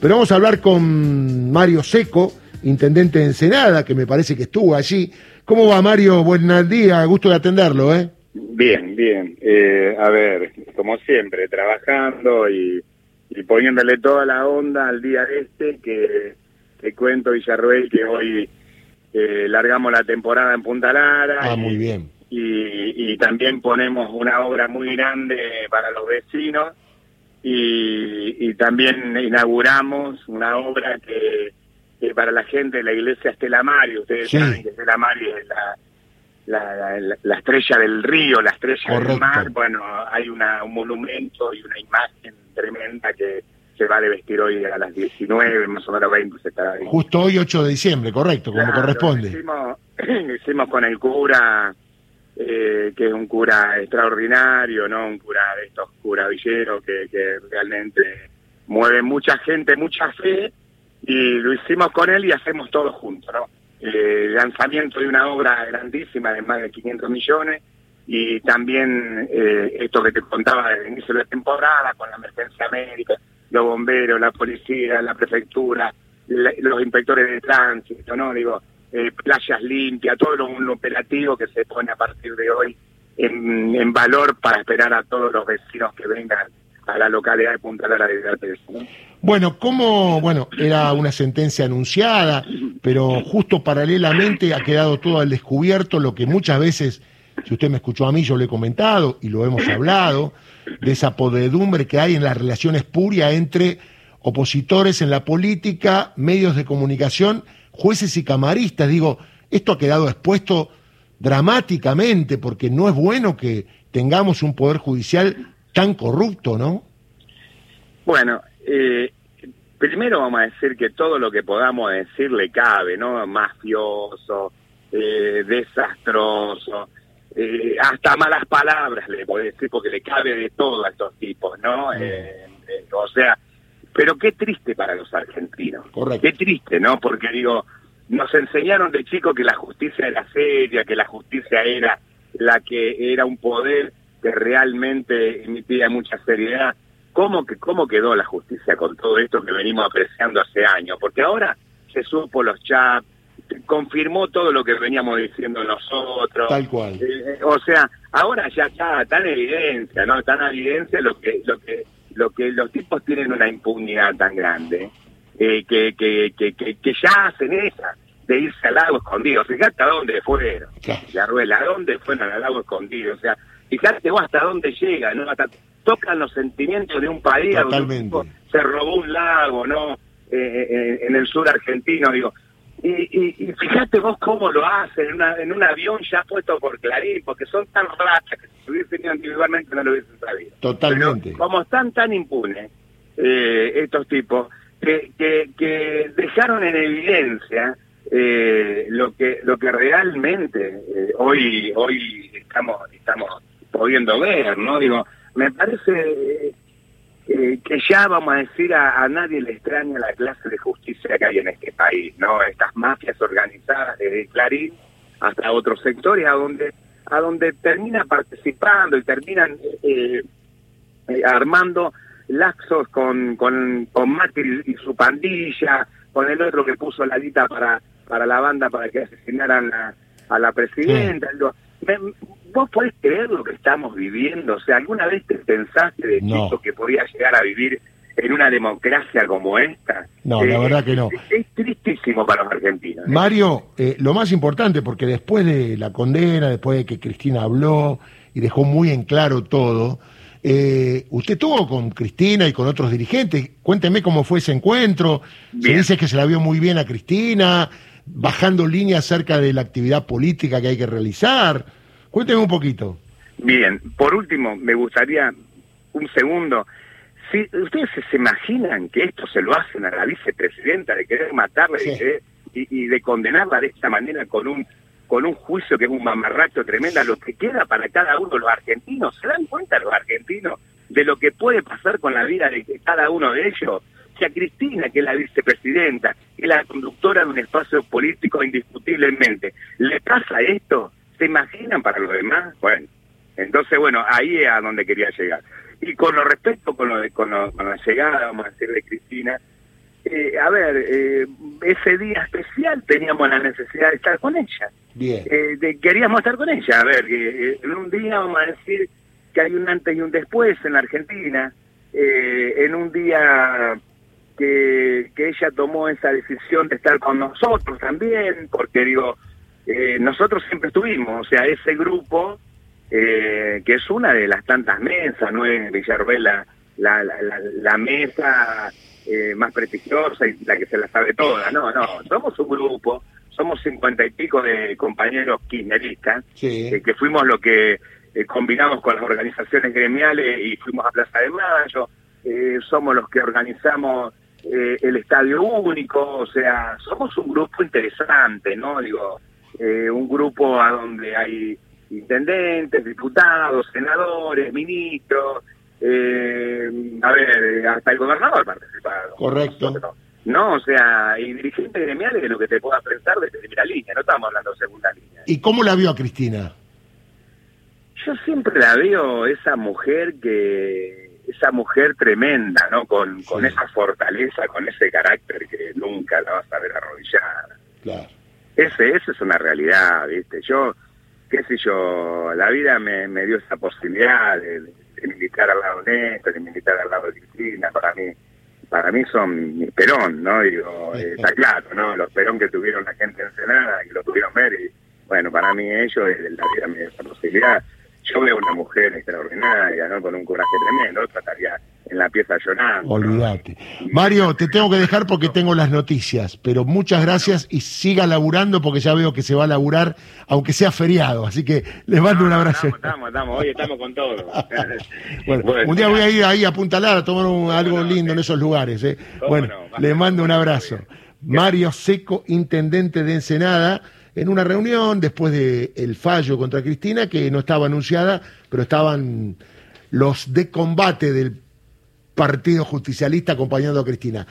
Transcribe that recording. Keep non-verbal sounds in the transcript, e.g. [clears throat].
Pero vamos a hablar con Mario Seco, intendente de Ensenada, que me parece que estuvo allí. ¿Cómo va Mario? Buen día, gusto de atenderlo, ¿eh? Bien, bien. Eh, a ver, como siempre, trabajando y, poniéndole toda la onda al día este, que te cuento, Villarruel, que hoy eh, largamos la temporada en Punta Lara. Ah, muy bien. Y, y también ponemos una obra muy grande para los vecinos y, también inauguramos una obra que, para la gente de la iglesia Estela Mario, ustedes saben que Estela Mario es la, la, estrella del río, la estrella del mar, bueno, hay una, un monumento y una imagen tremenda que se va a vestir hoy a las 19, más o menos 20 se estará Justo hoy 8 de diciembre, correcto, como corresponde. Hicimos, [clears throat] hicimos con el cura eh, que es un cura extraordinario, ¿no? Un cura de estos curavilleros que, que realmente mueve mucha gente, mucha fe, y lo hicimos con él y hacemos todo juntos, ¿no? Eh, lanzamiento de una obra grandísima de más de 500 millones y también eh, esto que te contaba desde el inicio de la temporada con la emergencia médica, los bomberos, la policía, la prefectura, los inspectores de tránsito, ¿no? Digo, eh, playas limpias, todo lo, un operativo que se pone a partir de hoy en, valor para esperar a todos los vecinos que vengan a la localidad de Punta Lara de Bueno, ¿cómo? Bueno, era una sentencia anunciada, pero justo paralelamente ha quedado todo al descubierto lo que muchas veces, si usted me escuchó a mí, yo le he comentado y lo hemos hablado, de esa podredumbre que hay en las relaciones purias entre opositores en la política, medios de comunicación jueces y camaristas. Digo, esto ha quedado expuesto dramáticamente porque no es bueno que tengamos un poder judicial tan corrupto, ¿no? Bueno, eh, primero vamos a decir que todo lo que podamos decir le cabe, ¿no? Mafioso, eh, desastroso, eh, hasta malas palabras le puedo decir porque le cabe de todo a estos tipos, ¿no? Mm. o sea, pero qué triste para los argentinos. Correcto. Qué triste, ¿no? Porque digo, nos enseñaron de chico que la justicia era seria, que la justicia era la que era un poder que realmente emitía mucha seriedad. ¿Cómo, que, ¿Cómo quedó la justicia con todo esto que venimos apreciando hace años? Porque ahora se supo los chats, confirmó todo lo que veníamos diciendo nosotros. Tal cual. Eh, o sea, ahora ya está tan evidencia, ¿no? Tan evidencia lo que, lo que lo que los tipos tienen una impunidad tan grande eh, que, que, que, que, ya hacen esa de irse al lago escondido. Fíjate a dónde fueron, la rueda, a dónde fueron al lago escondido. O sea, fíjate vos hasta dónde llega, ¿no? Hasta tocan los sentimientos de un país donde se robó un lago, ¿no? Eh, eh, en el sur argentino, digo. Y, y, fíjate vos cómo lo hacen en, una, en un avión ya puesto por Clarín, porque son tan rachas que si se hubiesen ido individualmente no lo hubiesen sabido. Totalmente. como están tan impunes eh, estos tipos, que, que, dejaron en evidencia eh, lo que lo que realmente eh, hoy hoy estamos estamos pudiendo ver, ¿no? Digo, me parece eh, que ya vamos a decir a, nadie le extraña la clase de justicia que hay en este país, ¿no? Estas mafias organizadas desde Clarín hasta otros sectores a donde a donde termina participando y terminan eh, eh, armando laxos con, con, con Macri y su pandilla, con el otro que puso la dita para, para la banda para que asesinaran a, la presidenta. ¿Vos podés creer lo que estamos viviendo? O sea, ¿alguna vez te pensaste de chico que podía llegar a vivir en una democracia como esta? No, la eh, verdad que no. Es, tristísimo para los argentinos. ¿eh? Mario, eh, lo más importante, porque después de la condena, después de que Cristina habló y dejó muy en claro todo, usted estuvo con Cristina y con otros dirigentes. Cuénteme cómo fue ese encuentro. Se dice que se la vio muy bien a Cristina, bajando líneas acerca de la actividad política que hay que realizar. Cuénteme un poquito. Bien, por último, me gustaría un segundo. Si ustedes se imaginan que esto se lo hacen a la vicepresidenta de querer matarla y, de condenarla de esta manera con un con un juicio que es un mamarracho tremenda, lo que queda para cada uno de los argentinos, ¿se dan cuenta los argentinos de lo que puede pasar con la vida de cada uno de ellos? Si a Cristina, que es la vicepresidenta, que es la conductora de un espacio político indiscutiblemente, le pasa esto, ¿Se imaginan para los demás? Bueno, entonces, bueno, ahí es a donde quería llegar. Y con lo respecto con, lo de, con, la llegada, vamos a decir, de Cristina, eh, a ver, eh, ese día especial teníamos la necesidad de estar con ella. Bien. Eh, queríamos estar con ella. A ver, que en un día vamos a decir que hay un antes y un después en la Argentina. en un día que, que ella tomó esa decisión de estar con nosotros también, porque digo, nosotros siempre estuvimos, o sea, ese grupo, que es una de las tantas mesas, ¿no? En Villarruel la, la, mesa eh, más prestigiosa y la que se la sabe toda. No, no, somos un grupo, somos cincuenta y pico de compañeros kirchneristas, eh, que fuimos lo que eh, combinamos con las organizaciones gremiales y fuimos a Plaza de Mayo, somos los que organizamos el Estadio Único, o sea, somos un grupo interesante, ¿no? Digo, un grupo a donde hay intendentes, diputados, senadores, ministros, eh, a ver, hasta el gobernador participado. Correcto. No, o sea, y dirigente gremial es lo que te pueda pensar de primera línea, no estamos hablando de segunda línea. ¿Y cómo la vio a Cristina? Yo siempre la veo esa mujer que, esa mujer tremenda, ¿no? Con, con esa fortaleza, con ese carácter que nunca la vas a ver arrodillada. Claro. Ese, esa es una realidad, ¿viste? Yo, qué sé yo, la vida me, me dio esa posibilidad de militar al lado de Néstor, el militar al lado de Cristina, para mí para mí son mis perón, ¿no? Digo, eh, está claro, ¿no? Los perón que tuvieron la gente en Senada, y lo tuvieron ver, y bueno, para mí ellos, la vida me dio esa posibilidad. Yo veo una mujer extraordinaria, ¿no? Con un coraje tremendo, trataría en la pieza llorando. Olvídate. Mario, te tengo que dejar porque tengo las noticias, pero muchas gracias y siga laburando porque ya veo que se va a laburar, aunque sea feriado. Así que les mando un abrazo. Estamos, estamos, hoy estamos con todo. [laughs] bueno, un día voy a ir ahí a Punta Lara a tomar algo lindo en esos lugares. ¿eh? Bueno, les mando un abrazo. Mario Seco, intendente de Ensenada, en una reunión después del fallo contra Cristina, que no estaba anunciada, pero estaban los de combate del Partido Justicialista acompañando a Cristina.